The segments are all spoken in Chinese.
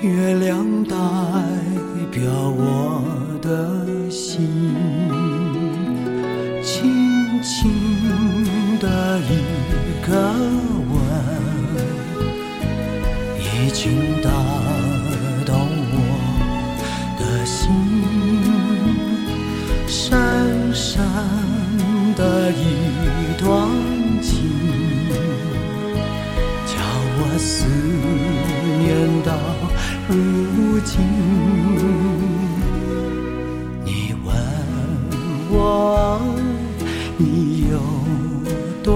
月亮代表我的心轻轻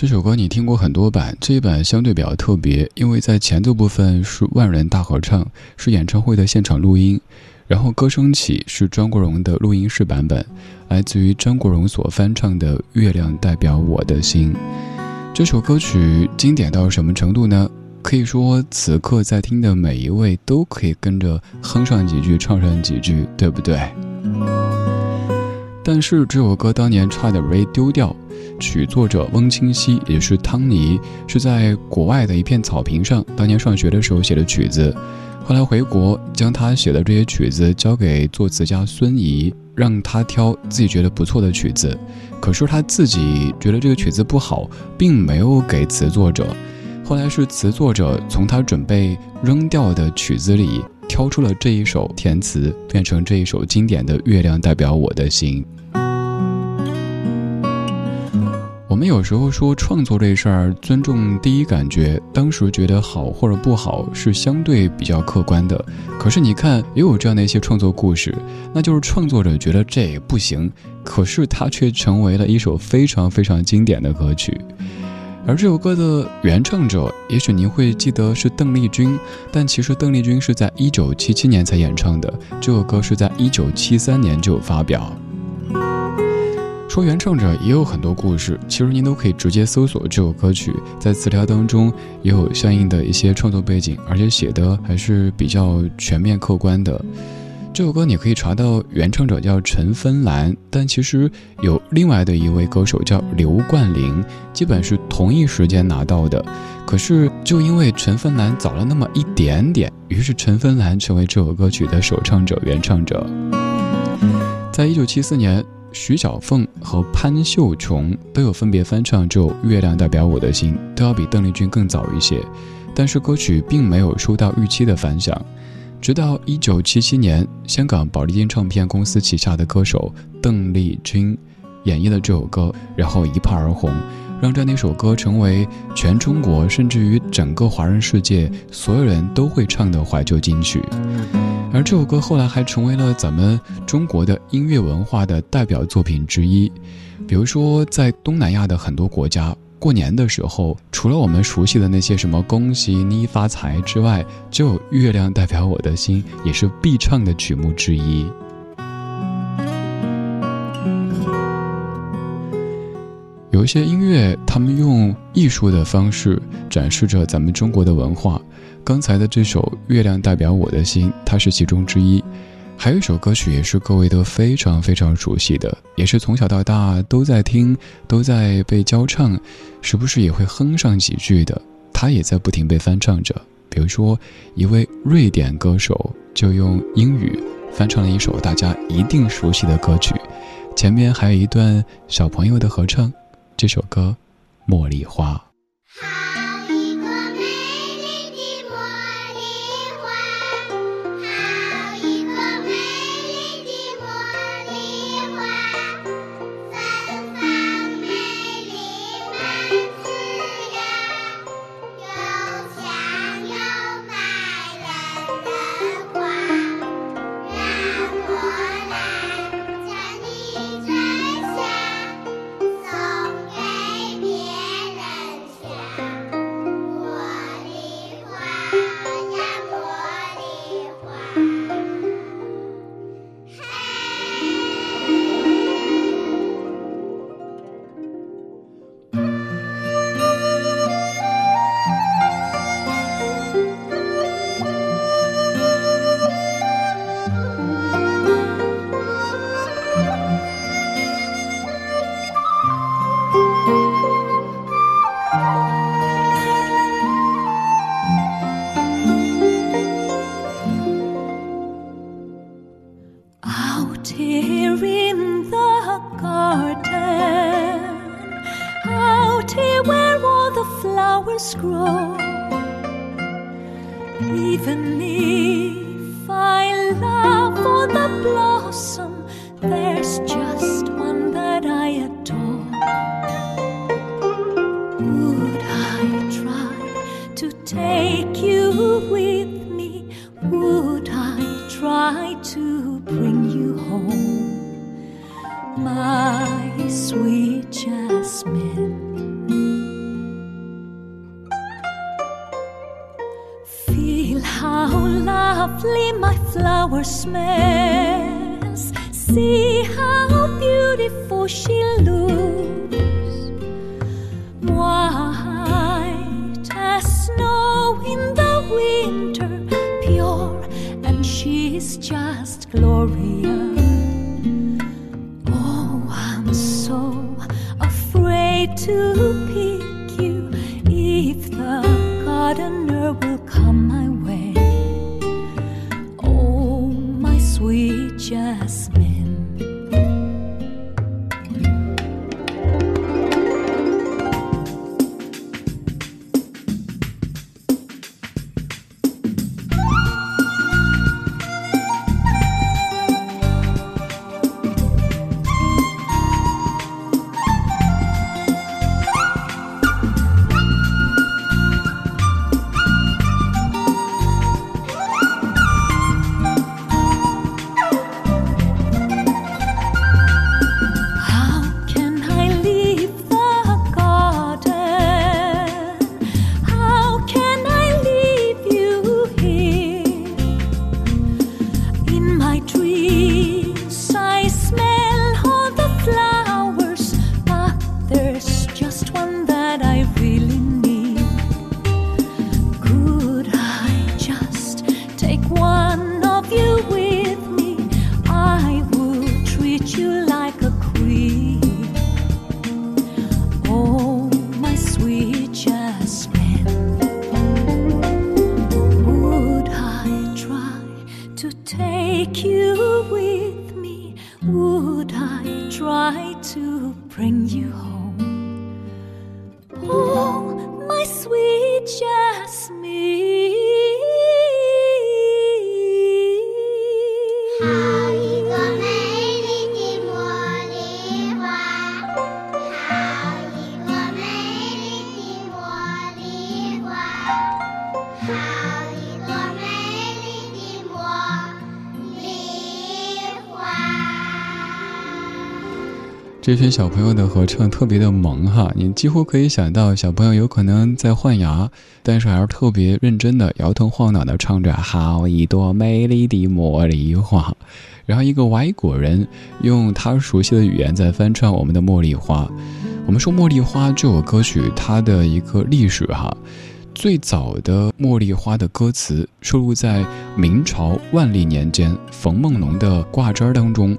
这首歌你听过很多版，这一版相对比较特别，因为在前奏部分是万人大合唱，是演唱会的现场录音，然后歌声起是张国荣的录音室版本，来自于张国荣所翻唱的《月亮代表我的心》。这首歌曲经典到什么程度呢？可以说此刻在听的每一位都可以跟着哼上几句，唱上几句，对不对？但是这首歌当年差点被丢掉。曲作者翁清溪，也是汤尼，是在国外的一片草坪上，当年上学的时候写的曲子。后来回国，将他写的这些曲子交给作词家孙怡，让他挑自己觉得不错的曲子。可是他自己觉得这个曲子不好，并没有给词作者。后来是词作者从他准备扔掉的曲子里挑出了这一首填词，变成这一首经典的《月亮代表我的心》。我们有时候说创作这事儿，尊重第一感觉，当时觉得好或者不好是相对比较客观的。可是你看，也有这样的一些创作故事，那就是创作者觉得这也不行，可是它却成为了一首非常非常经典的歌曲。而这首歌的原唱者，也许您会记得是邓丽君，但其实邓丽君是在一九七七年才演唱的，这首歌是在一九七三年就发表。说原唱者也有很多故事，其实您都可以直接搜索这首歌曲，在词条当中也有相应的一些创作背景，而且写的还是比较全面客观的。这首歌你可以查到原唱者叫陈芬兰，但其实有另外的一位歌手叫刘冠霖，基本是同一时间拿到的。可是就因为陈芬兰早了那么一点点，于是陈芬兰成为这首歌曲的首唱者、原唱者。在一九七四年。徐小凤和潘秀琼都有分别翻唱这首《月亮代表我的心》，都要比邓丽君更早一些，但是歌曲并没有收到预期的反响。直到1977年，香港宝丽金唱片公司旗下的歌手邓丽君演绎了这首歌，然后一炮而红，让这样一首歌成为全中国甚至于整个华人世界所有人都会唱的怀旧金曲。而这首歌后来还成为了咱们中国的音乐文化的代表作品之一。比如说，在东南亚的很多国家，过年的时候，除了我们熟悉的那些什么“恭喜你发财”之外，就有《月亮代表我的心》也是必唱的曲目之一。有些音乐，他们用艺术的方式展示着咱们中国的文化。刚才的这首《月亮代表我的心》，它是其中之一。还有一首歌曲也是各位都非常非常熟悉的，也是从小到大都在听，都在被教唱，时不时也会哼上几句的。它也在不停被翻唱着。比如说，一位瑞典歌手就用英语翻唱了一首大家一定熟悉的歌曲，前面还有一段小朋友的合唱。这首歌《茉莉花》。to take you with me, would I try to bring you home, my sweet Jasmine? Feel how lovely my flower smells, see how beautiful she looks. gardener will come my way. Oh, my sweet jasmine. 这群小朋友的合唱特别的萌哈，你几乎可以想到小朋友有可能在换牙，但是还是特别认真的摇头晃脑的唱着“好一朵美丽的茉莉花”，然后一个外国人用他熟悉的语言在翻唱我们的《茉莉花》。我们说《茉莉花》这首歌曲它的一个历史哈，最早的《茉莉花》的歌词收录在明朝万历年间冯梦龙的挂针儿当中。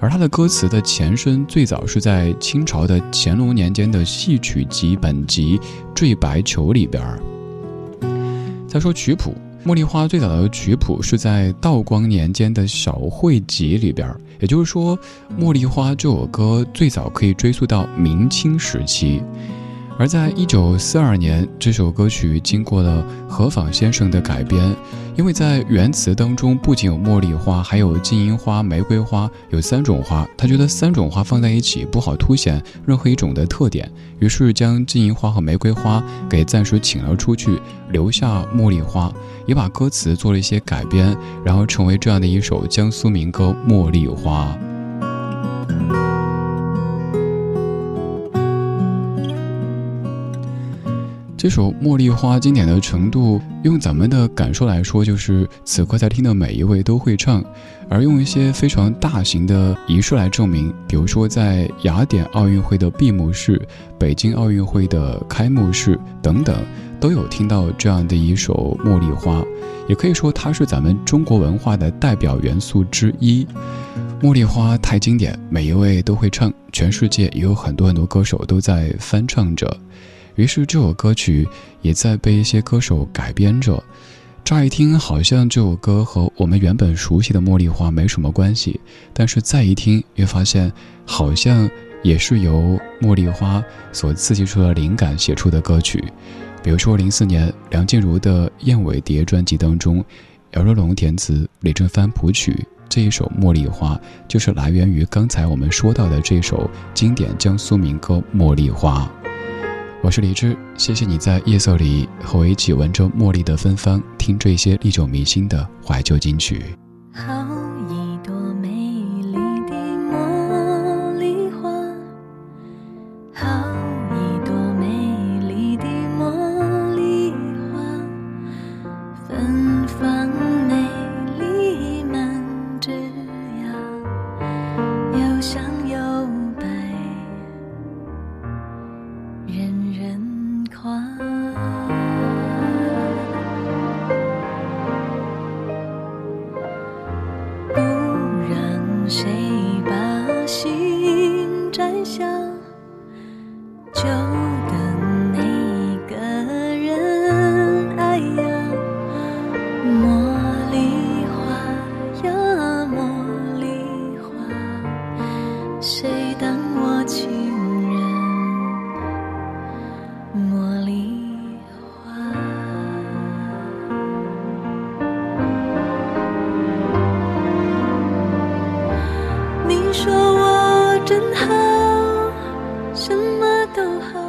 而它的歌词的前身最早是在清朝的乾隆年间的戏曲集本集《坠白球》里边。再说曲谱，《茉莉花》最早的曲谱是在道光年间的小会集里边，也就是说，《茉莉花》这首歌最早可以追溯到明清时期。而在一九四二年，这首歌曲经过了何坊先生的改编，因为在原词当中不仅有茉莉花，还有金银花、玫瑰花，有三种花。他觉得三种花放在一起不好凸显任何一种的特点，于是将金银花和玫瑰花给暂时请了出去，留下茉莉花，也把歌词做了一些改编，然后成为这样的一首江苏民歌《茉莉花》。这首《茉莉花》经典的程度，用咱们的感受来说，就是此刻在听的每一位都会唱；而用一些非常大型的仪式来证明，比如说在雅典奥运会的闭幕式、北京奥运会的开幕式等等，都有听到这样的一首《茉莉花》，也可以说它是咱们中国文化的代表元素之一。《茉莉花》太经典，每一位都会唱，全世界也有很多很多歌手都在翻唱着。于是这首歌曲也在被一些歌手改编着，乍一听好像这首歌和我们原本熟悉的《茉莉花》没什么关系，但是再一听，越发现好像也是由《茉莉花》所刺激出的灵感写出的歌曲。比如说，零四年梁静茹的《燕尾蝶》专辑当中，姚若龙填词，李正帆谱曲，这一首《茉莉花》就是来源于刚才我们说到的这首经典江苏民歌《茉莉花》。我是李志，谢谢你在夜色里和我一起闻着茉莉的芬芳，听这些历久弥新的怀旧金曲。好一朵美丽的茉莉花，好一朵美丽的茉莉花，芬芳美丽满枝桠，又香真好，什么都好，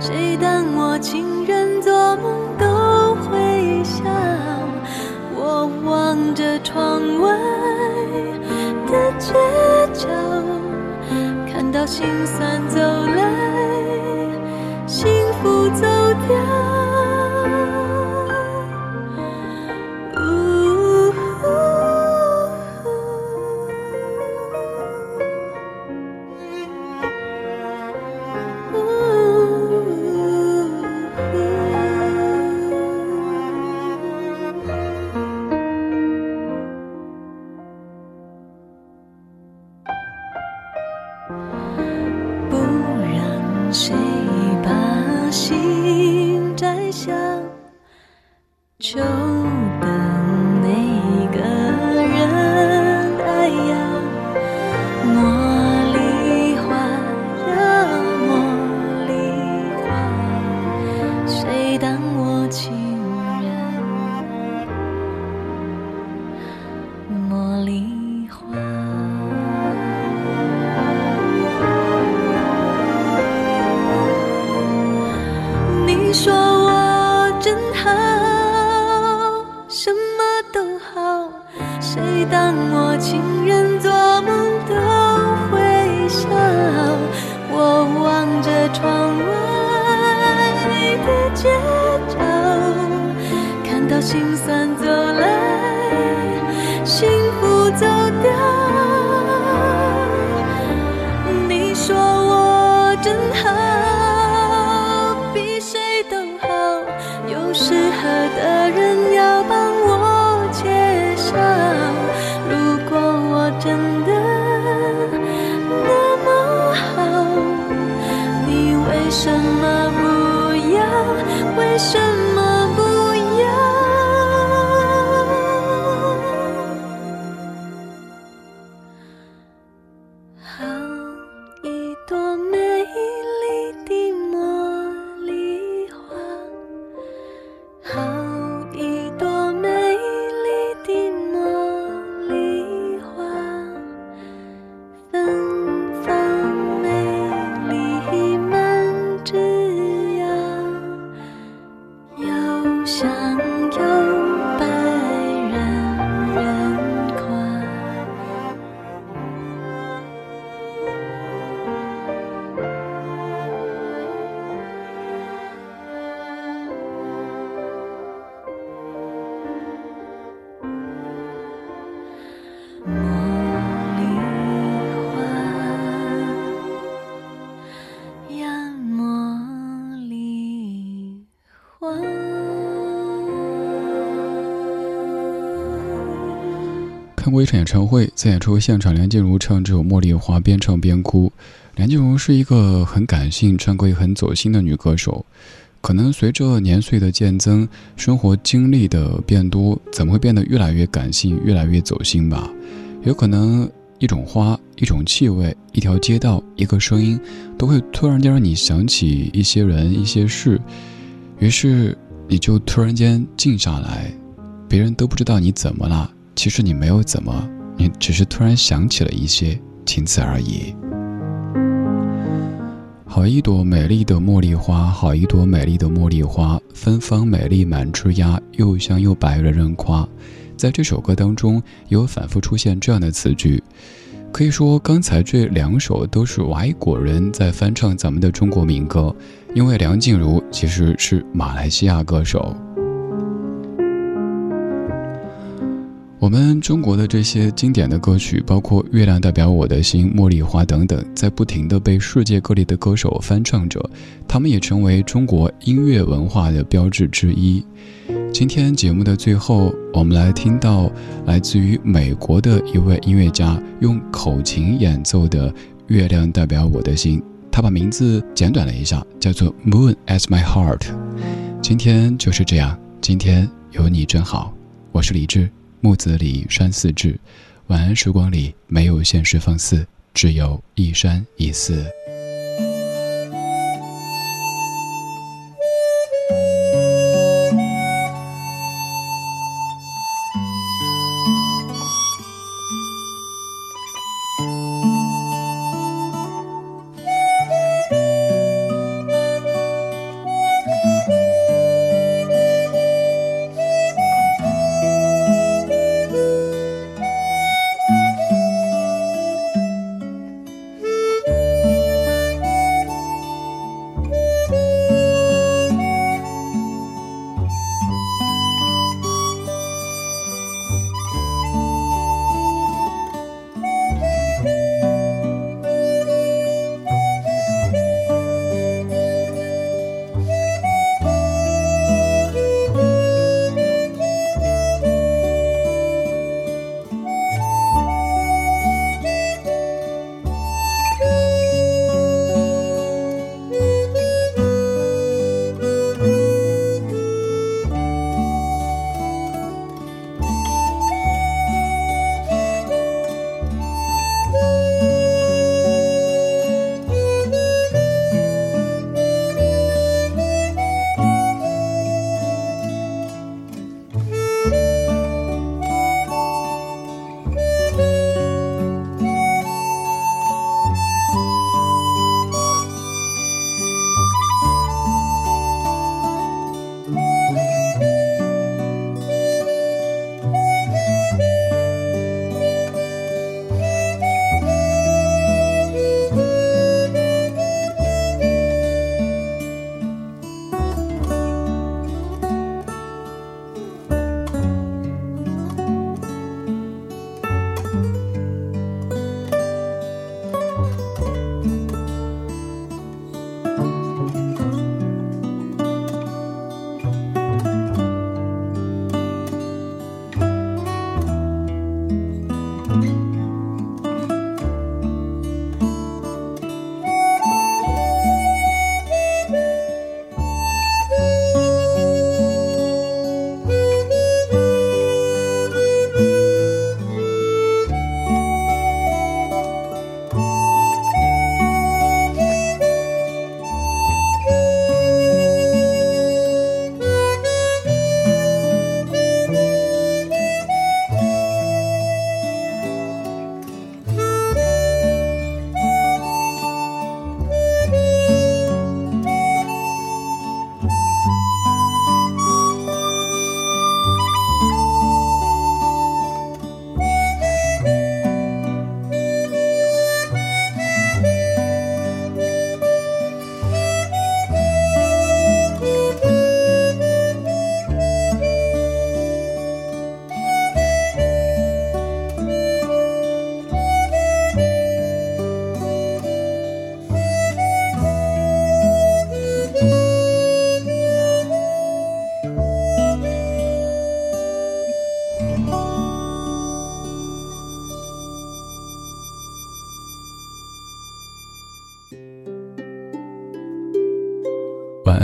谁当我情人，做梦都会笑。我望着窗外的街角，看到心酸不让谁把心摘下，就心酸走看过一场演唱会，在演唱会现场，梁静茹唱这首《茉莉花》，边唱边哭。梁静茹是一个很感性、唱歌也很走心的女歌手。可能随着年岁的渐增，生活经历的变多，怎么会变得越来越感性、越来越走心吧？有可能一种花、一种气味、一条街道、一个声音，都会突然间让你想起一些人、一些事，于是你就突然间静下来，别人都不知道你怎么了。其实你没有怎么，你只是突然想起了一些，仅此而已。好一朵美丽的茉莉花，好一朵美丽的茉莉花，芬芳美丽满枝桠，又香又白，人人夸。在这首歌当中，有反复出现这样的词句。可以说，刚才这两首都是外国人在翻唱咱们的中国民歌，因为梁静茹其实是马来西亚歌手。我们中国的这些经典的歌曲，包括《月亮代表我的心》《茉莉花》等等，在不停的被世界各地的歌手翻唱着，他们也成为中国音乐文化的标志之一。今天节目的最后，我们来听到来自于美国的一位音乐家用口琴演奏的《月亮代表我的心》，他把名字简短了一下，叫做《Moon as My Heart》。今天就是这样，今天有你真好，我是李志。木子李山寺志，晚安时光里没有现实放肆，只有一山一寺。